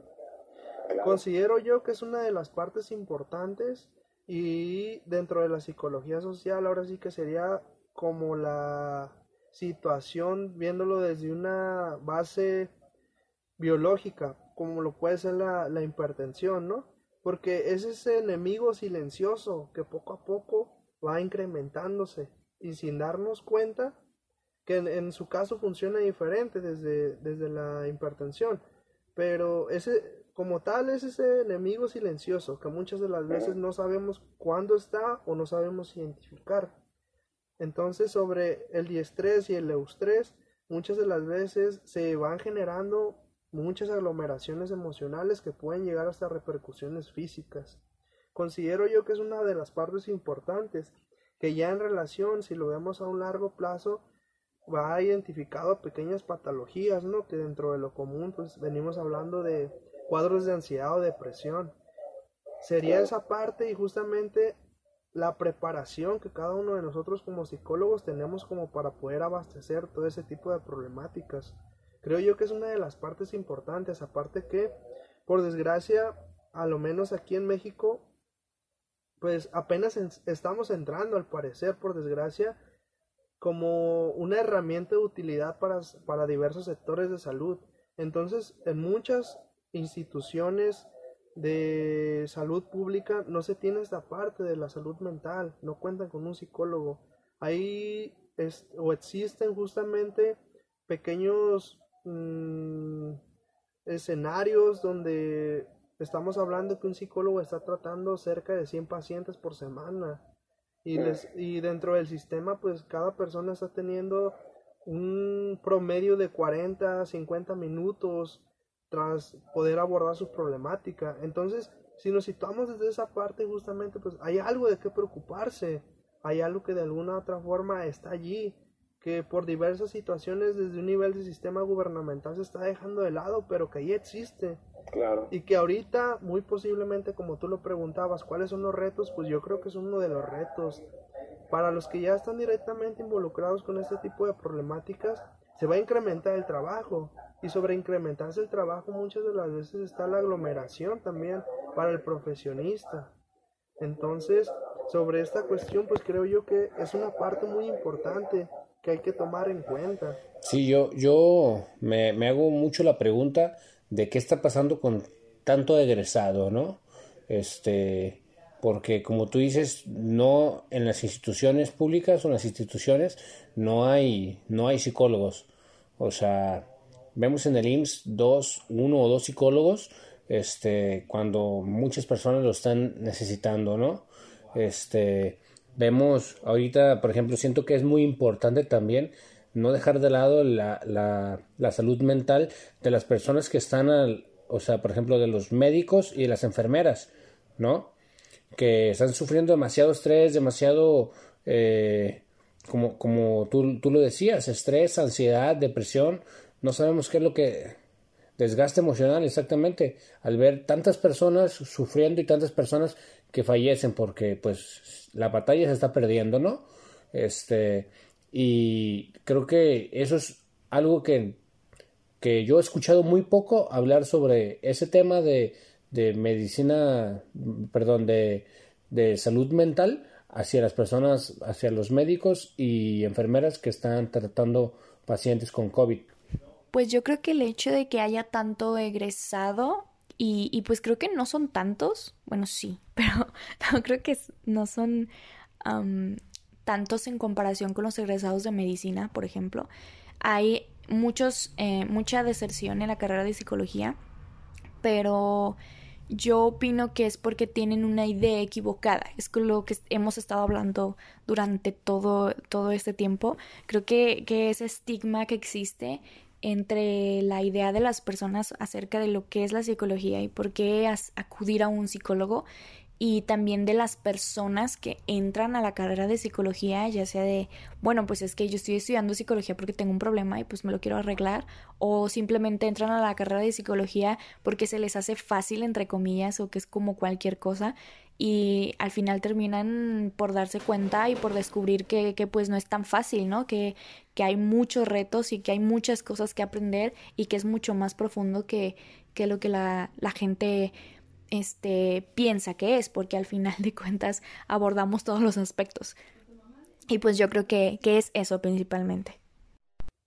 Considero yo que es una de las partes importantes y dentro de la psicología social ahora sí que sería como la situación viéndolo desde una base biológica, como lo puede ser la, la hipertensión, ¿no? Porque es ese enemigo silencioso que poco a poco va incrementándose y sin darnos cuenta que en, su caso funciona diferente desde, desde la hipertensión. Pero ese, como tal, es ese enemigo silencioso que muchas de las veces no sabemos cuándo está o no sabemos identificar. Entonces, sobre el diestrés y el eustrés, muchas de las veces se van generando muchas aglomeraciones emocionales que pueden llegar hasta repercusiones físicas. Considero yo que es una de las partes importantes que ya en relación, si lo vemos a un largo plazo, va identificado pequeñas patologías, ¿no? Que dentro de lo común, pues venimos hablando de cuadros de ansiedad o depresión. Sería esa parte y justamente la preparación que cada uno de nosotros como psicólogos tenemos como para poder abastecer todo ese tipo de problemáticas. Creo yo que es una de las partes importantes, aparte que, por desgracia, a lo menos aquí en México, pues apenas estamos entrando, al parecer, por desgracia, como una herramienta de utilidad para, para diversos sectores de salud. Entonces, en muchas instituciones de salud pública no se tiene esta parte de la salud mental, no cuentan con un psicólogo. Ahí o existen justamente pequeños Mm, escenarios donde estamos hablando que un psicólogo está tratando cerca de 100 pacientes por semana y, y dentro del sistema pues cada persona está teniendo un promedio de 40 50 minutos tras poder abordar su problemática. Entonces si nos situamos desde esa parte justamente pues hay algo de qué preocuparse. Hay algo que de alguna otra forma está allí que por diversas situaciones desde un nivel de sistema gubernamental se está dejando de lado, pero que ahí existe. Claro. Y que ahorita, muy posiblemente, como tú lo preguntabas, ¿cuáles son los retos? Pues yo creo que es uno de los retos. Para los que ya están directamente involucrados con este tipo de problemáticas, se va a incrementar el trabajo. Y sobre incrementarse el trabajo, muchas de las veces está la aglomeración también para el profesionista. Entonces, sobre esta cuestión, pues creo yo que es una parte muy importante que hay que tomar en cuenta. Sí, yo, yo me, me hago mucho la pregunta de qué está pasando con tanto egresado, ¿no? Este, porque como tú dices, no en las instituciones públicas o en las instituciones no hay, no hay psicólogos. O sea, vemos en el IMSS dos, uno o dos psicólogos, este, cuando muchas personas lo están necesitando, ¿no? Este, Vemos ahorita, por ejemplo, siento que es muy importante también no dejar de lado la, la, la salud mental de las personas que están, al, o sea, por ejemplo, de los médicos y de las enfermeras, ¿no? Que están sufriendo demasiado estrés, demasiado, eh, como, como tú, tú lo decías, estrés, ansiedad, depresión, no sabemos qué es lo que desgaste emocional exactamente al ver tantas personas sufriendo y tantas personas que fallecen porque pues la batalla se está perdiendo, ¿no? Este, y creo que eso es algo que, que yo he escuchado muy poco hablar sobre ese tema de, de medicina, perdón, de, de salud mental hacia las personas, hacia los médicos y enfermeras que están tratando pacientes con COVID. Pues yo creo que el hecho de que haya tanto egresado y, pues creo que no son tantos, bueno sí, pero no creo que no son tantos en comparación con los egresados de medicina, por ejemplo. Hay muchos, eh, mucha deserción en la carrera de psicología, pero yo opino que es porque tienen una idea equivocada. Es lo que hemos estado hablando durante todo, todo este tiempo. Creo que, que ese estigma que existe entre la idea de las personas acerca de lo que es la psicología y por qué acudir a un psicólogo y también de las personas que entran a la carrera de psicología, ya sea de, bueno, pues es que yo estoy estudiando psicología porque tengo un problema y pues me lo quiero arreglar, o simplemente entran a la carrera de psicología porque se les hace fácil, entre comillas, o que es como cualquier cosa, y al final terminan por darse cuenta y por descubrir que, pues no es tan fácil, ¿no? Que, que hay muchos retos y que hay muchas cosas que aprender y que es mucho más profundo que, que lo que la, la gente este, piensa que es, porque al final de cuentas abordamos todos los aspectos. Y pues yo creo que, que es eso principalmente.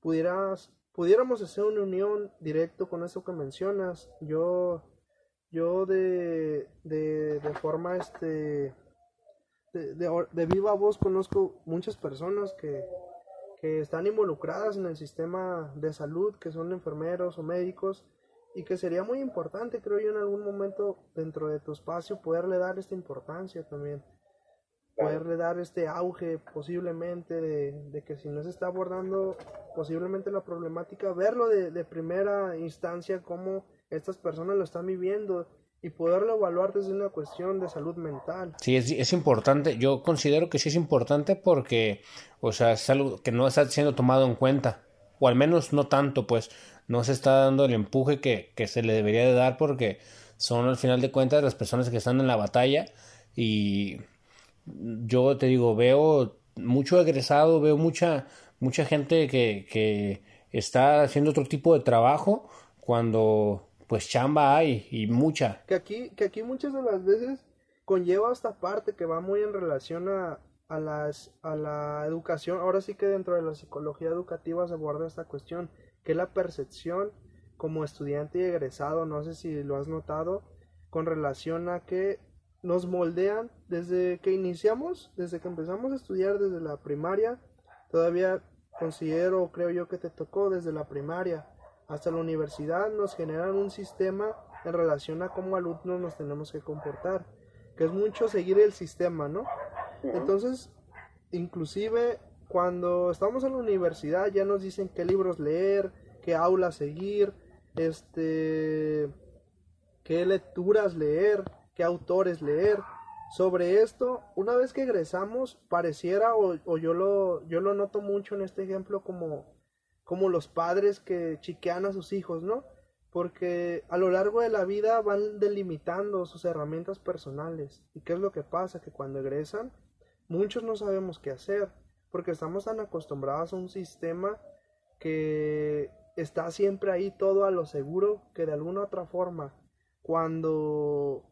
Pudieras, pudiéramos hacer una unión directo con eso que mencionas. Yo, yo de, de, de forma este, de, de, de, viva voz conozco muchas personas que, que están involucradas en el sistema de salud, que son enfermeros o médicos, y que sería muy importante, creo yo, en algún momento dentro de tu espacio poderle dar esta importancia también, poderle dar este auge posiblemente de, que si no se está abordando posiblemente la problemática, verlo de, de primera instancia, cómo estas personas lo están viviendo y poderlo evaluar desde una cuestión de salud mental. Sí, es, es, importante. Yo considero que sí es importante porque, o sea, es algo que no está siendo tomado en cuenta, o al menos no tanto, pues no se está dando el empuje que, que se le debería de dar porque son al final de cuentas las personas que están en la batalla y yo te digo, veo mucho egresado, veo mucha, mucha gente que, que está haciendo otro tipo de trabajo cuando pues chamba hay y mucha. Que aquí, que aquí muchas de las veces conlleva esta parte que va muy en relación a, a, las, a la educación. Ahora sí que dentro de la psicología educativa se aborda esta cuestión que la percepción como estudiante y egresado, no sé si lo has notado, con relación a que nos moldean desde que iniciamos, desde que empezamos a estudiar desde la primaria, todavía considero, creo yo que te tocó desde la primaria hasta la universidad, nos generan un sistema en relación a cómo alumnos nos tenemos que comportar, que es mucho seguir el sistema, ¿no? Entonces, inclusive cuando estamos en la universidad ya nos dicen qué libros leer, qué aulas seguir, este, qué lecturas leer, qué autores leer. Sobre esto, una vez que egresamos, pareciera, o, o, yo, lo, yo lo noto mucho en este ejemplo, como, como los padres que chiquean a sus hijos, ¿no? Porque a lo largo de la vida van delimitando sus herramientas personales. ¿Y qué es lo que pasa? Que cuando egresan, muchos no sabemos qué hacer porque estamos tan acostumbrados a un sistema que está siempre ahí todo a lo seguro que de alguna otra forma cuando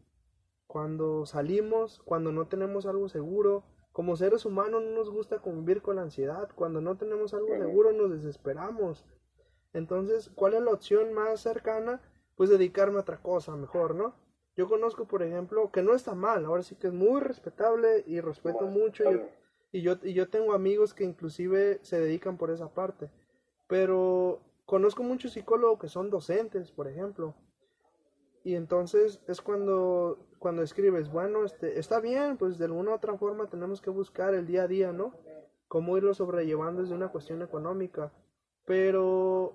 cuando salimos, cuando no tenemos algo seguro, como seres humanos no nos gusta convivir con la ansiedad, cuando no tenemos algo seguro nos desesperamos. Entonces, ¿cuál es la opción más cercana? Pues dedicarme a otra cosa mejor, ¿no? Yo conozco, por ejemplo, que no está mal, ahora sí que es muy respetable y respeto mucho. Y yo, y yo tengo amigos que inclusive se dedican por esa parte. Pero conozco muchos psicólogos que son docentes, por ejemplo. Y entonces es cuando, cuando escribes, bueno, este, está bien, pues de alguna u otra forma tenemos que buscar el día a día, ¿no? Cómo irlo sobrellevando desde una cuestión económica. Pero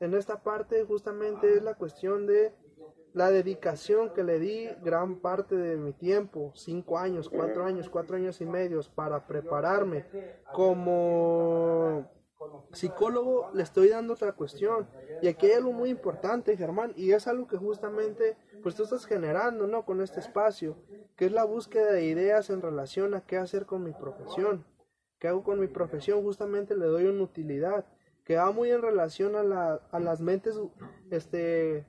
en esta parte justamente es la cuestión de la dedicación que le di gran parte de mi tiempo, cinco años, cuatro años, cuatro años y medio, para prepararme como psicólogo, le estoy dando otra cuestión. Y aquí hay algo muy importante, Germán, y es algo que justamente pues tú estás generando, ¿no? Con este espacio, que es la búsqueda de ideas en relación a qué hacer con mi profesión. ¿Qué hago con mi profesión? Justamente le doy una utilidad que va muy en relación a, la, a las mentes este,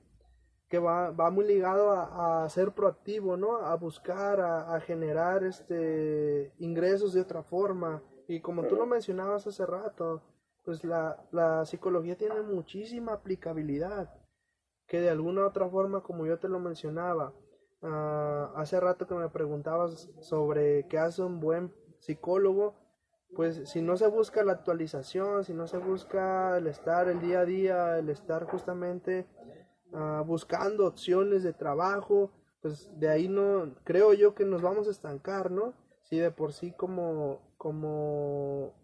que va, va muy ligado a, ser proactivo, ¿no? A buscar, a, generar este ingresos de otra forma. Y como tú lo mencionabas hace rato, pues la, la psicología tiene muchísima aplicabilidad, que de alguna u otra forma, como yo te lo mencionaba, uh, hace rato que me preguntabas sobre qué hace un buen psicólogo, pues si no se busca la actualización, si no se busca el estar el día a día, el estar justamente uh, buscando opciones de trabajo, pues de ahí no creo yo que nos vamos a estancar, ¿no? Si de por sí como como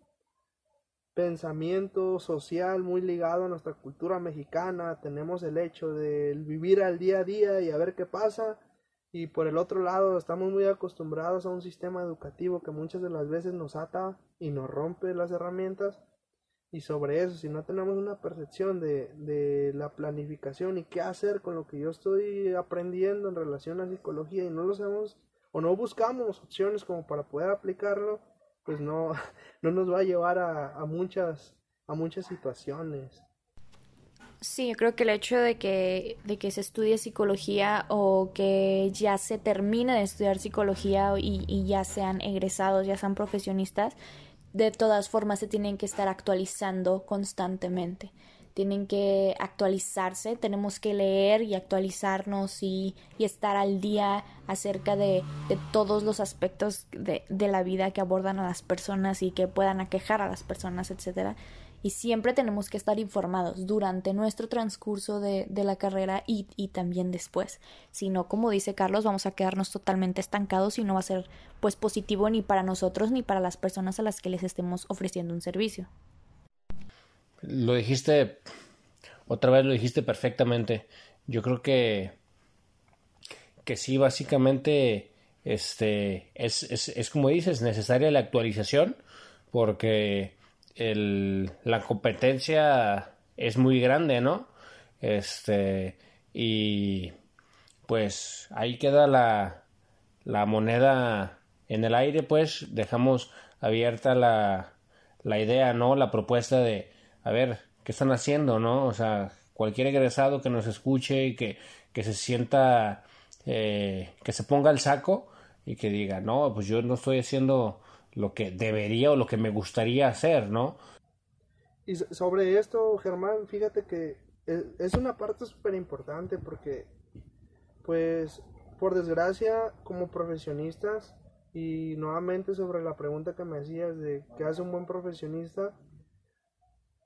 pensamiento social muy ligado a nuestra cultura mexicana, tenemos el hecho de vivir al día a día y a ver qué pasa, y por el otro lado estamos muy acostumbrados a un sistema educativo que muchas de las veces nos ata y nos rompe las herramientas, y sobre eso, si no tenemos una percepción de, de la planificación y qué hacer con lo que yo estoy aprendiendo en relación a psicología y no lo sabemos o no buscamos opciones como para poder aplicarlo, pues no, no nos va a llevar a, a, muchas, a muchas situaciones. Sí, yo creo que el hecho de que, de que se estudie psicología o que ya se termine de estudiar psicología y, y ya sean egresados, ya sean profesionistas, de todas formas se tienen que estar actualizando constantemente tienen que actualizarse, tenemos que leer y actualizarnos y, estar al día acerca de, todos los aspectos de, la vida que abordan a las personas y que puedan aquejar a las personas, etcétera. Y siempre tenemos que estar informados durante nuestro transcurso de, de la carrera y, y también después. Si no, como dice Carlos, vamos a quedarnos totalmente estancados y no va a ser pues positivo ni para nosotros ni para las personas a las que les estemos ofreciendo un servicio lo dijiste, otra vez lo dijiste perfectamente. Yo creo que, que sí, básicamente, este, es, es, como dices, necesaria la actualización porque el, la competencia es muy grande, ¿no? Este, y pues ahí queda la, la moneda en el aire, pues dejamos abierta la, la idea, ¿no? La propuesta de a ver, ¿qué están haciendo, no? O sea, cualquier egresado que nos escuche y que, que se sienta, eh, que se ponga el saco y que diga, no, pues yo no estoy haciendo lo que debería o lo que me gustaría hacer, ¿no? Y sobre esto, Germán, fíjate que es una parte súper importante porque, pues, por desgracia, como profesionistas, y nuevamente sobre la pregunta que me hacías de qué hace un buen profesionista,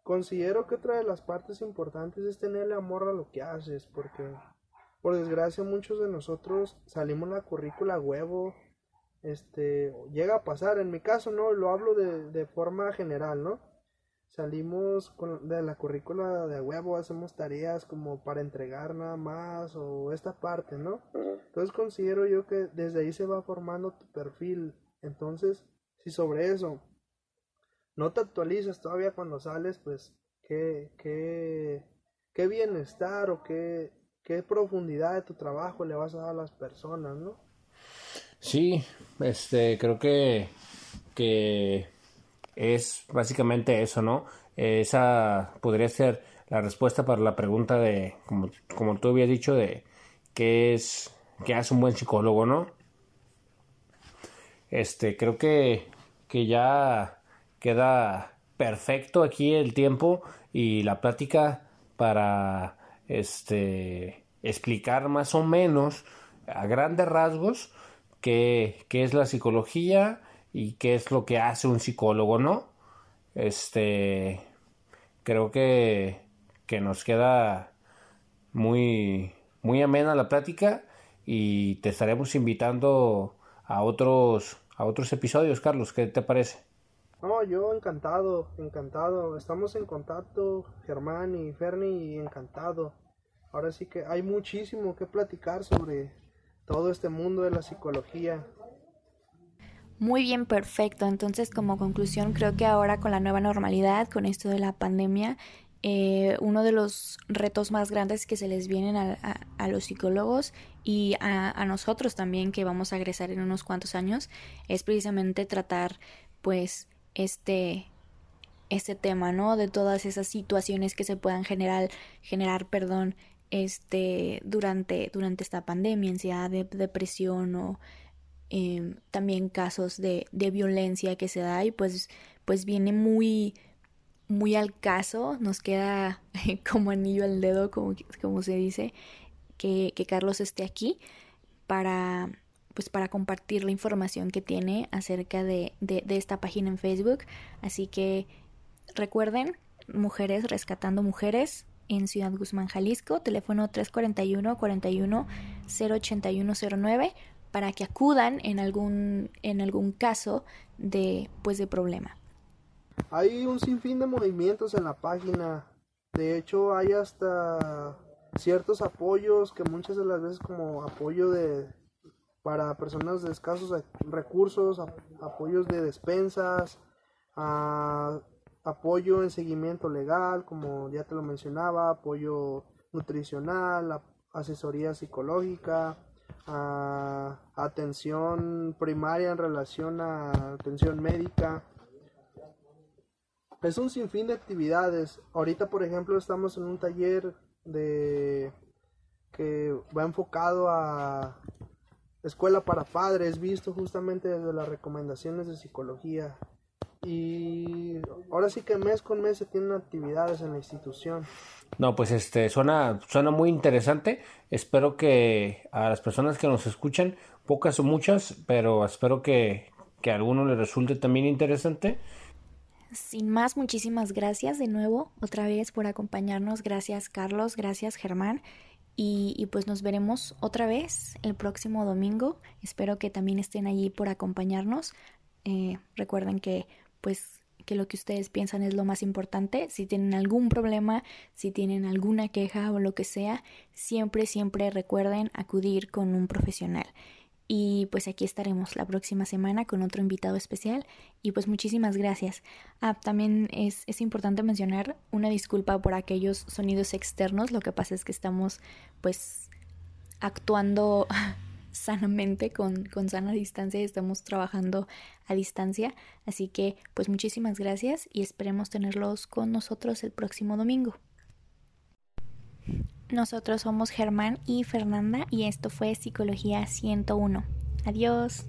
Considero que otra de las partes importantes es tenerle amor a lo que haces, porque por desgracia muchos de nosotros salimos la currícula huevo, este, llega a pasar, en mi caso no, lo hablo de, de forma general, ¿no? Salimos con, de la currícula de huevo, hacemos tareas como para entregar nada más o esta parte, ¿no? Entonces considero yo que desde ahí se va formando tu perfil. Entonces, si sobre eso no te actualizas todavía cuando sales, pues qué, qué, qué bienestar o qué, qué profundidad de tu trabajo le vas a dar a las personas, ¿no? Sí, este, creo que, que es básicamente eso, ¿no? Esa podría ser la respuesta para la pregunta de, como, como tú habías dicho, de qué es, qué hace un buen psicólogo, ¿no? Este, creo que, que ya queda perfecto aquí el tiempo y la plática para este explicar más o menos a grandes rasgos qué, es la psicología y qué es lo que hace un psicólogo, ¿no? Este creo que, que nos queda muy muy amena la plática y te estaremos invitando a otros a otros episodios, Carlos, ¿qué te parece? No, yo encantado, encantado. Estamos en contacto, Germán y Ferni, encantado. Ahora sí que hay muchísimo que platicar sobre todo este mundo de la psicología. Muy bien, perfecto. Entonces, como conclusión, creo que ahora con la nueva normalidad, con esto de la pandemia, eh, uno de los retos más grandes que se les vienen a, a, a los psicólogos y a, a, nosotros también, que vamos a egresar en unos cuantos años, es precisamente tratar, pues, este este tema, ¿no? De todas esas situaciones que se puedan generar, generar, perdón, este, durante, durante esta pandemia, ansiedad, de, depresión o eh, también casos de, de violencia que se da y pues, pues viene muy, muy al caso, nos queda como anillo al dedo, como, como se dice, que, que Carlos esté aquí para pues para compartir la información que tiene acerca de, de, esta página en Facebook. Así que recuerden, Mujeres Rescatando Mujeres en Ciudad Guzmán, Jalisco, teléfono 341 41 08109 para que acudan en algún en algún caso de pues de problema. Hay un sinfín de movimientos en la página. De hecho, hay hasta ciertos apoyos que muchas de las veces como apoyo de para personas de escasos recursos, apoyos de despensas, apoyo en seguimiento legal, como ya te lo mencionaba, apoyo nutricional, asesoría psicológica, atención primaria en relación a atención médica. Es un sinfín de actividades. Ahorita, por ejemplo, estamos en un taller de que va enfocado a escuela para padres, visto justamente desde las recomendaciones de psicología. Y ahora sí que mes con mes se tienen actividades en la institución. No, pues este suena, suena muy interesante. Espero que a las personas que nos escuchan, pocas o muchas, pero espero que, que a alguno les resulte también interesante. Sin más, muchísimas gracias de nuevo, otra vez por acompañarnos. Gracias Carlos, gracias Germán. Y, pues nos veremos otra vez el próximo domingo. Espero que también estén allí por acompañarnos. Eh, recuerden que pues que lo que ustedes piensan es lo más importante. Si tienen algún problema, si tienen alguna queja o lo que sea, siempre, siempre recuerden acudir con un profesional. Y pues aquí estaremos la próxima semana con otro invitado especial. Y pues muchísimas gracias. Ah, también es, es, importante mencionar una disculpa por aquellos sonidos externos. Lo que pasa es que estamos pues actuando sanamente con, con sana distancia y estamos trabajando a distancia. Así que pues muchísimas gracias y esperemos tenerlos con nosotros el próximo domingo. Nosotros somos Germán y Fernanda y esto fue Psicología 101. Adiós.